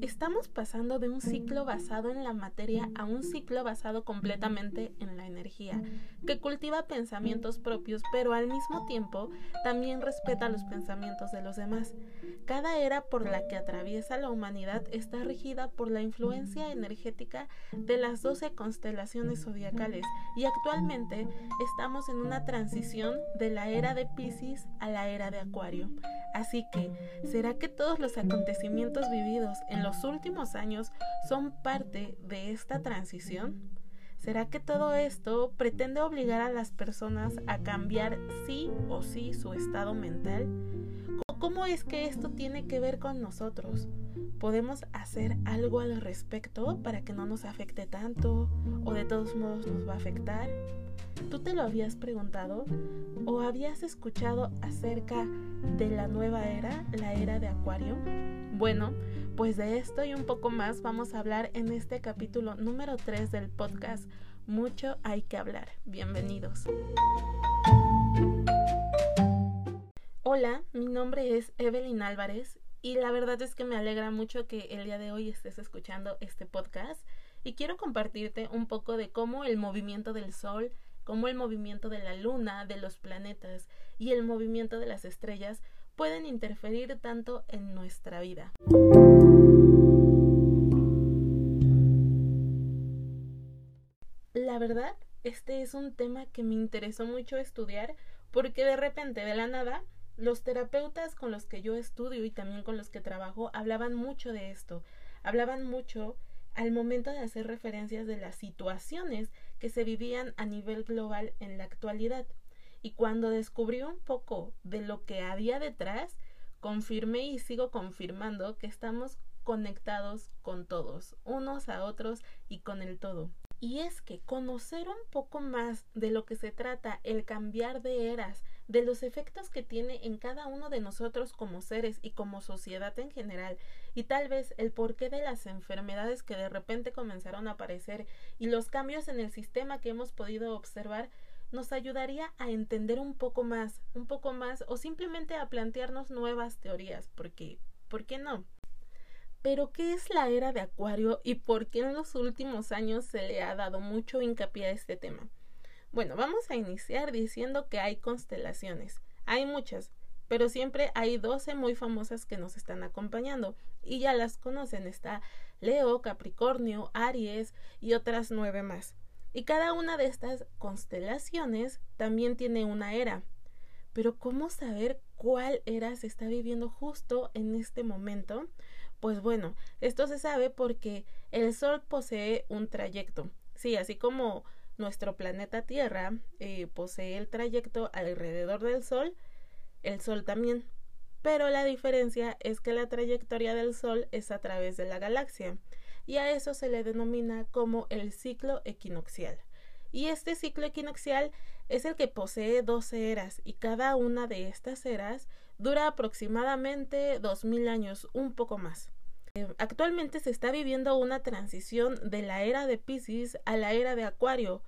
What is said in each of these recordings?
estamos pasando de un ciclo basado en la materia a un ciclo basado completamente en la energía, que cultiva pensamientos propios, pero al mismo tiempo también respeta los pensamientos de los demás. Cada era por la que atraviesa la humanidad está regida por la influencia energética de las doce constelaciones zodiacales y actualmente estamos en una transición de la era de Pisces a la era de Acuario. Así que, ¿será que todos los acontecimientos vividos en los últimos años son parte de esta transición? ¿Será que todo esto pretende obligar a las personas a cambiar sí o sí su estado mental? ¿Cómo es que esto tiene que ver con nosotros? ¿Podemos hacer algo al respecto para que no nos afecte tanto o de todos modos nos va a afectar? ¿Tú te lo habías preguntado o habías escuchado acerca de la nueva era, la era de Acuario? Bueno, pues de esto y un poco más vamos a hablar en este capítulo número 3 del podcast Mucho hay que hablar. Bienvenidos. Hola, mi nombre es Evelyn Álvarez y la verdad es que me alegra mucho que el día de hoy estés escuchando este podcast y quiero compartirte un poco de cómo el movimiento del Sol como el movimiento de la luna, de los planetas y el movimiento de las estrellas pueden interferir tanto en nuestra vida. La verdad, este es un tema que me interesó mucho estudiar porque de repente, de la nada, los terapeutas con los que yo estudio y también con los que trabajo hablaban mucho de esto, hablaban mucho al momento de hacer referencias de las situaciones que se vivían a nivel global en la actualidad. Y cuando descubrí un poco de lo que había detrás, confirmé y sigo confirmando que estamos conectados con todos, unos a otros y con el todo. Y es que conocer un poco más de lo que se trata el cambiar de eras, de los efectos que tiene en cada uno de nosotros como seres y como sociedad en general, y tal vez el porqué de las enfermedades que de repente comenzaron a aparecer y los cambios en el sistema que hemos podido observar, nos ayudaría a entender un poco más, un poco más, o simplemente a plantearnos nuevas teorías, porque, ¿por qué no? Pero, ¿qué es la era de Acuario y por qué en los últimos años se le ha dado mucho hincapié a este tema? Bueno, vamos a iniciar diciendo que hay constelaciones. Hay muchas, pero siempre hay 12 muy famosas que nos están acompañando y ya las conocen. Está Leo, Capricornio, Aries y otras nueve más. Y cada una de estas constelaciones también tiene una era. Pero ¿cómo saber cuál era se está viviendo justo en este momento? Pues bueno, esto se sabe porque el Sol posee un trayecto. Sí, así como nuestro planeta Tierra eh, posee el trayecto alrededor del Sol, el Sol también. Pero la diferencia es que la trayectoria del Sol es a través de la galaxia, y a eso se le denomina como el ciclo equinoccial. Y este ciclo equinoccial es el que posee 12 eras, y cada una de estas eras dura aproximadamente 2000 años, un poco más. Eh, actualmente se está viviendo una transición de la era de Pisces a la era de Acuario.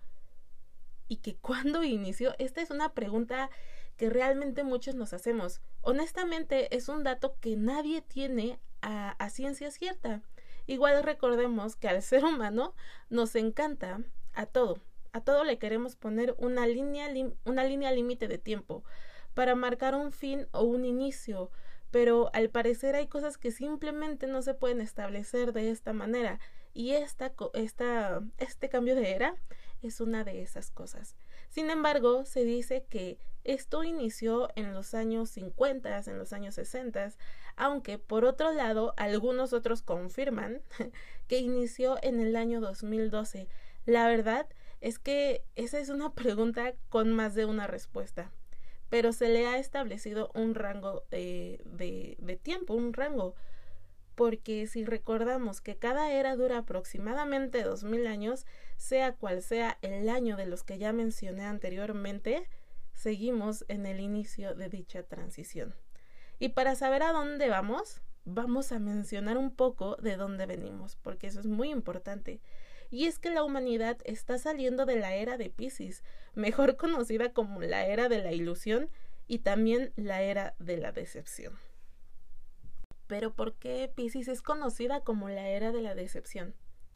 ¿Y que cuándo inició? Esta es una pregunta que realmente muchos nos hacemos. Honestamente, es un dato que nadie tiene a, ciencia cierta. Igual recordemos que al ser humano nos encanta a todo. A todo le queremos poner una línea, una línea límite de tiempo para marcar un fin o un inicio, pero al parecer hay cosas que simplemente no se pueden establecer de esta manera y esta, esta, este cambio de era es una de esas cosas. Sin embargo, se dice que esto inició en los años 50, en los años 60, aunque por otro lado algunos otros confirman que inició en el año 2012. La verdad es que esa es una pregunta con más de una respuesta pero se le ha establecido un rango de, de, tiempo, un rango, porque si recordamos que cada era dura aproximadamente dos mil años, sea cual sea el año de los que ya mencioné anteriormente, seguimos en el inicio de dicha transición. Y para saber a dónde vamos, vamos a mencionar un poco de dónde venimos, porque eso es muy importante y es que la humanidad está saliendo de la era de Pisces, mejor conocida como la era de la ilusión y también la era de la decepción. Pero ¿por qué Pisces es conocida como la era de la decepción?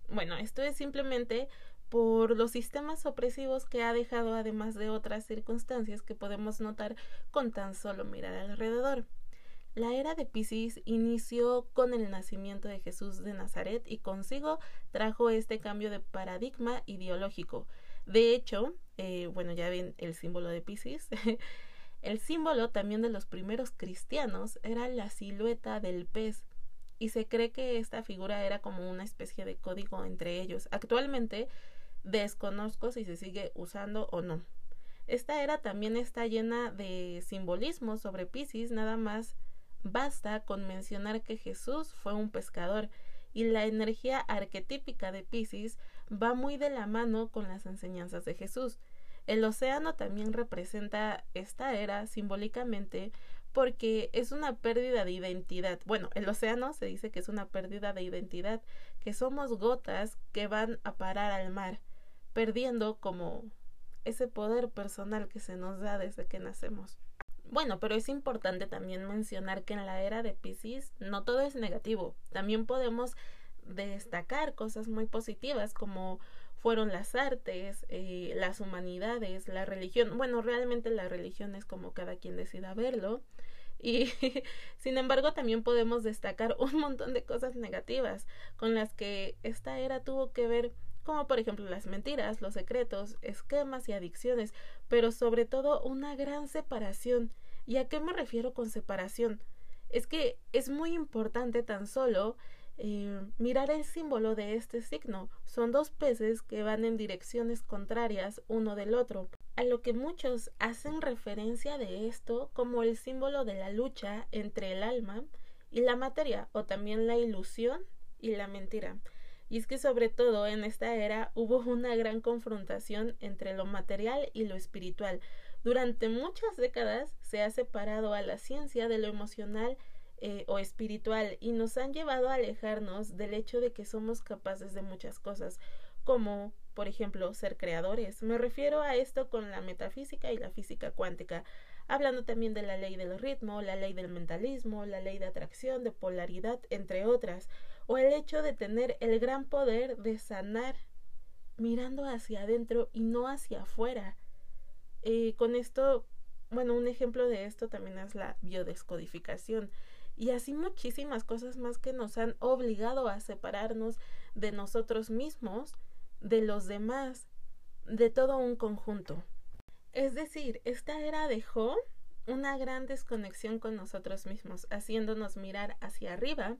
Bueno, esto es simplemente por los sistemas opresivos que ha dejado además de otras circunstancias que podemos notar con tan solo mirar alrededor. La era de Pisces inició con el nacimiento de Jesús de Nazaret y consigo trajo este cambio de paradigma ideológico. De hecho, eh, bueno, ya ven el símbolo de Pisces. el símbolo también de los primeros cristianos era la silueta del pez y se cree que esta figura era como una especie de código entre ellos. Actualmente desconozco si se sigue usando o no. Esta era también está llena de simbolismo sobre Pisces, nada más Basta con mencionar que Jesús fue un pescador y la energía arquetípica de Pisces va muy de la mano con las enseñanzas de Jesús. El océano también representa esta era simbólicamente porque es una pérdida de identidad. Bueno, el océano se dice que es una pérdida de identidad, que somos gotas que van a parar al mar, perdiendo como ese poder personal que se nos da desde que nacemos. Bueno, pero es importante también mencionar que en la era de Pisces no todo es negativo. También podemos destacar cosas muy positivas como fueron las artes, eh, las humanidades, la religión. Bueno, realmente la religión es como cada quien decida verlo. Y sin embargo también podemos destacar un montón de cosas negativas con las que esta era tuvo que ver como por ejemplo las mentiras, los secretos, esquemas y adicciones, pero sobre todo una gran separación. ¿Y a qué me refiero con separación? Es que es muy importante tan solo eh, mirar el símbolo de este signo. Son dos peces que van en direcciones contrarias uno del otro, a lo que muchos hacen referencia de esto como el símbolo de la lucha entre el alma y la materia, o también la ilusión y la mentira. Y es que sobre todo en esta era hubo una gran confrontación entre lo material y lo espiritual. Durante muchas décadas se ha separado a la ciencia de lo emocional eh, o espiritual y nos han llevado a alejarnos del hecho de que somos capaces de muchas cosas, como por ejemplo ser creadores. Me refiero a esto con la metafísica y la física cuántica, hablando también de la ley del ritmo, la ley del mentalismo, la ley de atracción, de polaridad, entre otras o el hecho de tener el gran poder de sanar mirando hacia adentro y no hacia afuera. Eh, con esto, bueno, un ejemplo de esto también es la biodescodificación y así muchísimas cosas más que nos han obligado a separarnos de nosotros mismos, de los demás, de todo un conjunto. Es decir, esta era dejó una gran desconexión con nosotros mismos, haciéndonos mirar hacia arriba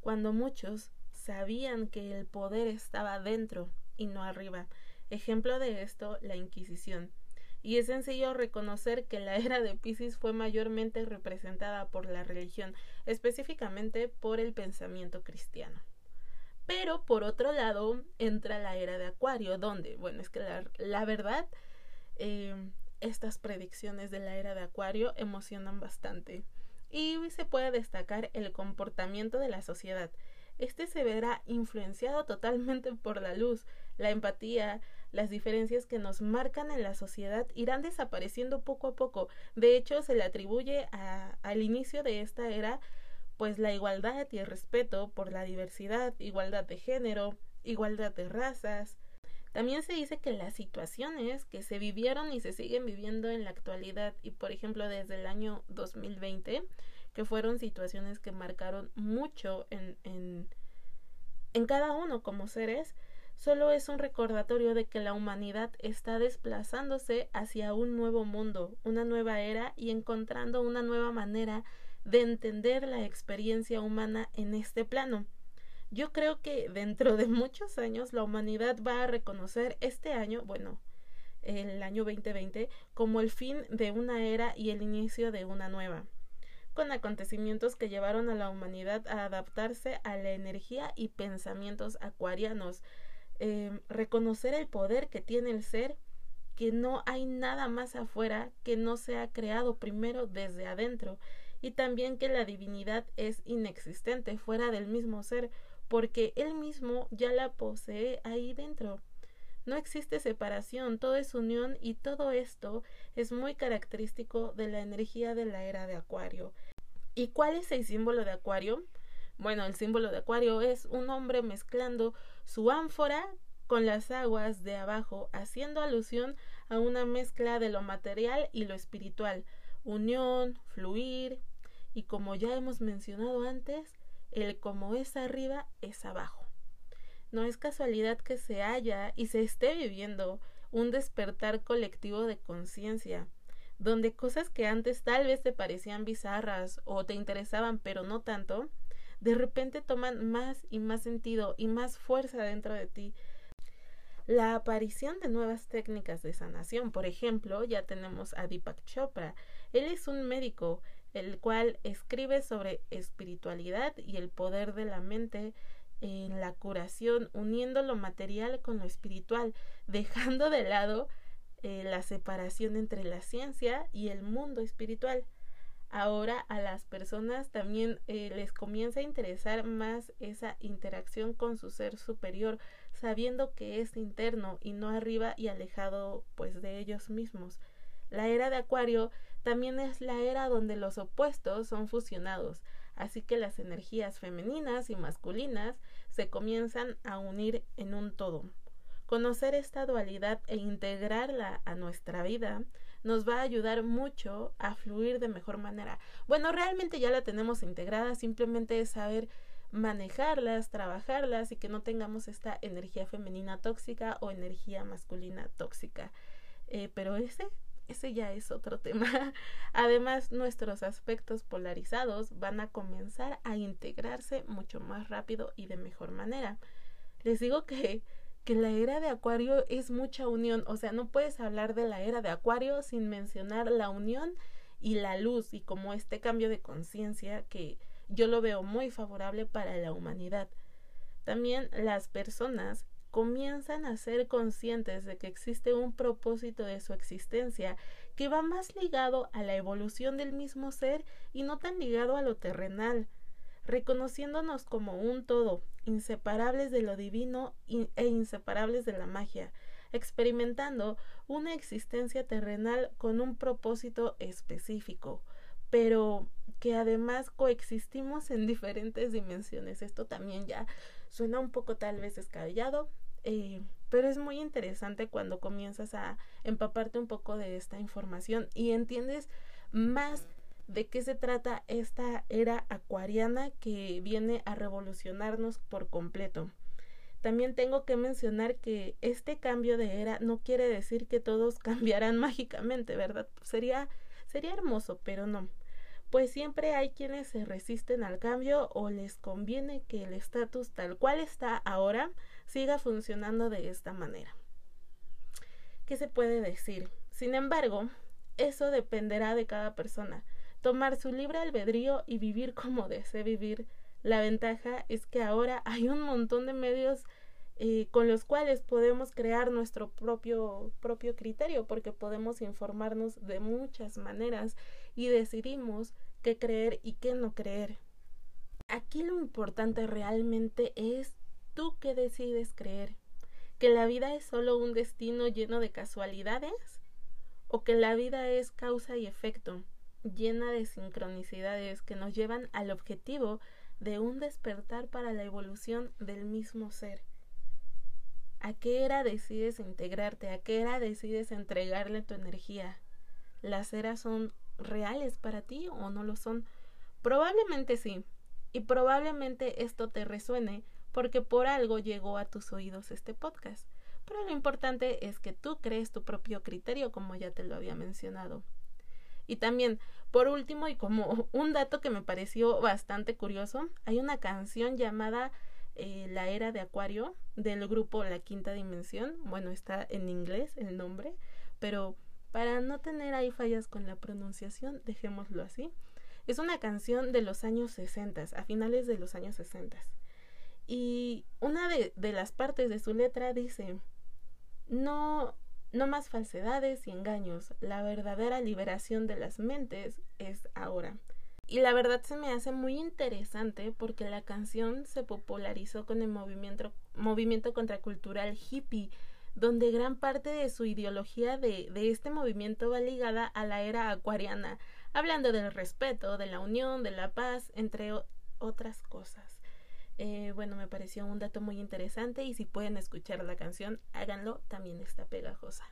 cuando muchos sabían que el poder estaba dentro y no arriba. Ejemplo de esto, la Inquisición. Y es sencillo reconocer que la era de Pisces fue mayormente representada por la religión, específicamente por el pensamiento cristiano. Pero por otro lado entra la era de Acuario, donde, bueno, es que la, verdad, eh, estas predicciones de la era de Acuario emocionan bastante y se puede destacar el comportamiento de la sociedad. Este se verá influenciado totalmente por la luz, la empatía, las diferencias que nos marcan en la sociedad irán desapareciendo poco a poco. De hecho, se le atribuye al inicio de esta era pues la igualdad y el respeto por la diversidad, igualdad de género, igualdad de razas, también se dice que las situaciones que se vivieron y se siguen viviendo en la actualidad y por ejemplo desde el año 2020, que fueron situaciones que marcaron mucho en, en, en cada uno como seres, solo es un recordatorio de que la humanidad está desplazándose hacia un nuevo mundo, una nueva era y encontrando una nueva manera de entender la experiencia humana en este plano. Yo creo que dentro de muchos años la humanidad va a reconocer este año, bueno, el año 2020, como el fin de una era y el inicio de una nueva, con acontecimientos que llevaron a la humanidad a adaptarse a la energía y pensamientos acuarianos, em, reconocer el poder que tiene el ser, que no hay nada más afuera que no se ha creado primero desde adentro, y también que la divinidad es inexistente fuera del mismo ser, porque él mismo ya la posee ahí dentro. No existe separación, todo es unión y todo esto es muy característico de la energía de la era de Acuario. ¿Y cuál es el símbolo de Acuario? Bueno, el símbolo de Acuario es un hombre mezclando su ánfora con las aguas de abajo, haciendo alusión a una mezcla de lo material y lo espiritual, unión, fluir, y como ya hemos mencionado antes, el como es arriba es abajo. No es casualidad que se haya y se esté viviendo un despertar colectivo de conciencia, donde cosas que antes tal vez te parecían bizarras o te interesaban pero no tanto, de repente toman más y más sentido y más fuerza dentro de ti. La aparición de nuevas técnicas de sanación, por ejemplo, ya tenemos a Deepak Chopra. Él es un médico, el cual escribe sobre espiritualidad y el poder de la mente en la curación, uniendo lo material con lo espiritual, dejando de lado eh, la separación entre la ciencia y el mundo espiritual. Ahora a las personas también eh, les comienza a interesar más esa interacción con su ser superior, sabiendo que es interno y no arriba y alejado pues de ellos mismos. La era de Acuario también es la era donde los opuestos son fusionados, así que las energías femeninas y masculinas se comienzan a unir en un todo. Conocer esta dualidad e integrarla a nuestra vida nos va a ayudar mucho a fluir de mejor manera. Bueno, realmente ya la tenemos integrada, simplemente es saber manejarlas, trabajarlas y que no tengamos esta energía femenina tóxica o energía masculina tóxica. Eh, pero ese ese ya es otro tema. Además, nuestros aspectos polarizados van a comenzar a integrarse mucho más rápido y de mejor manera. Les digo que, que la era de Acuario es mucha unión, o sea, no puedes hablar de la era de Acuario sin mencionar la unión y la luz y como este cambio de conciencia que yo lo veo muy favorable para la humanidad. También las personas comienzan a ser conscientes de que existe un propósito de su existencia que va más ligado a la evolución del mismo ser y no tan ligado a lo terrenal, reconociéndonos como un todo, inseparables de lo divino e inseparables de la magia, experimentando una existencia terrenal con un propósito específico, pero que además coexistimos en diferentes dimensiones. Esto también ya Suena un poco tal vez descabellado, eh, pero es muy interesante cuando comienzas a empaparte un poco de esta información y entiendes más de qué se trata esta era acuariana que viene a revolucionarnos por completo. También tengo que mencionar que este cambio de era no quiere decir que todos cambiarán mágicamente, ¿verdad? Sería sería hermoso, pero no pues siempre hay quienes se resisten al cambio o les conviene que el estatus tal cual está ahora siga funcionando de esta manera. ¿Qué se puede decir? Sin embargo, eso dependerá de cada persona. Tomar su libre albedrío y vivir como desee vivir. La ventaja es que ahora hay un montón de medios eh, con los cuales podemos crear nuestro propio, propio criterio, porque podemos informarnos de muchas maneras y decidimos qué creer y qué no creer. Aquí lo importante realmente es tú qué decides creer. ¿Que la vida es solo un destino lleno de casualidades? ¿O que la vida es causa y efecto, llena de sincronicidades que nos llevan al objetivo de un despertar para la evolución del mismo ser? ¿A qué era decides integrarte? ¿A qué era decides entregarle tu energía? ¿Las eras son reales para ti o no lo son? Probablemente sí. Y probablemente esto te resuene porque por algo llegó a tus oídos este podcast. Pero lo importante es que tú crees tu propio criterio, como ya te lo había mencionado. Y también, por último, y como un dato que me pareció bastante curioso, hay una canción llamada eh, la era de Acuario del grupo La Quinta Dimensión. Bueno, está en inglés el nombre, pero para no tener ahí fallas con la pronunciación, dejémoslo así. Es una canción de los años 60, a finales de los años 60. Y una de, las partes de su letra dice, no, no más falsedades y engaños, la verdadera liberación de las mentes es ahora. Y la verdad se me hace muy interesante porque la canción se popularizó con el movimiento, movimiento contracultural hippie, donde gran parte de su ideología de, de este movimiento va ligada a la era acuariana. hablando del respeto, de la unión, de la paz, entre otras cosas. Eh, bueno, me pareció un dato muy interesante y si pueden escuchar la canción, háganlo, también está pegajosa.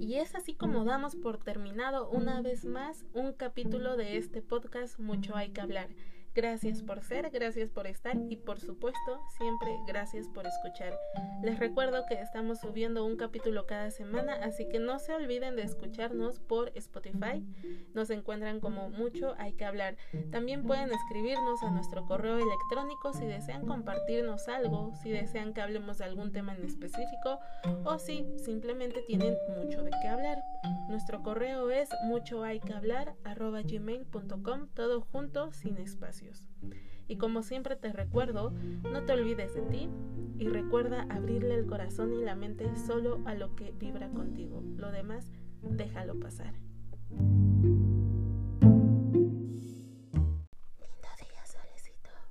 Y es así como damos por terminado una vez más un capítulo de este podcast Mucho hay que hablar. Gracias por ser, gracias por estar y por supuesto siempre gracias por escuchar. Les recuerdo que estamos subiendo un capítulo cada semana, así que no se olviden de escucharnos por Spotify. Nos encuentran como mucho hay que hablar. También pueden escribirnos a nuestro correo electrónico si desean compartirnos algo, si desean que hablemos de algún tema en específico o si simplemente tienen mucho de qué hablar. Nuestro correo es mucho hay que hablar todo junto sin espacio. Y como siempre te recuerdo, no te olvides de ti y recuerda abrirle el corazón y la mente solo a lo que vibra contigo. Lo demás, déjalo pasar.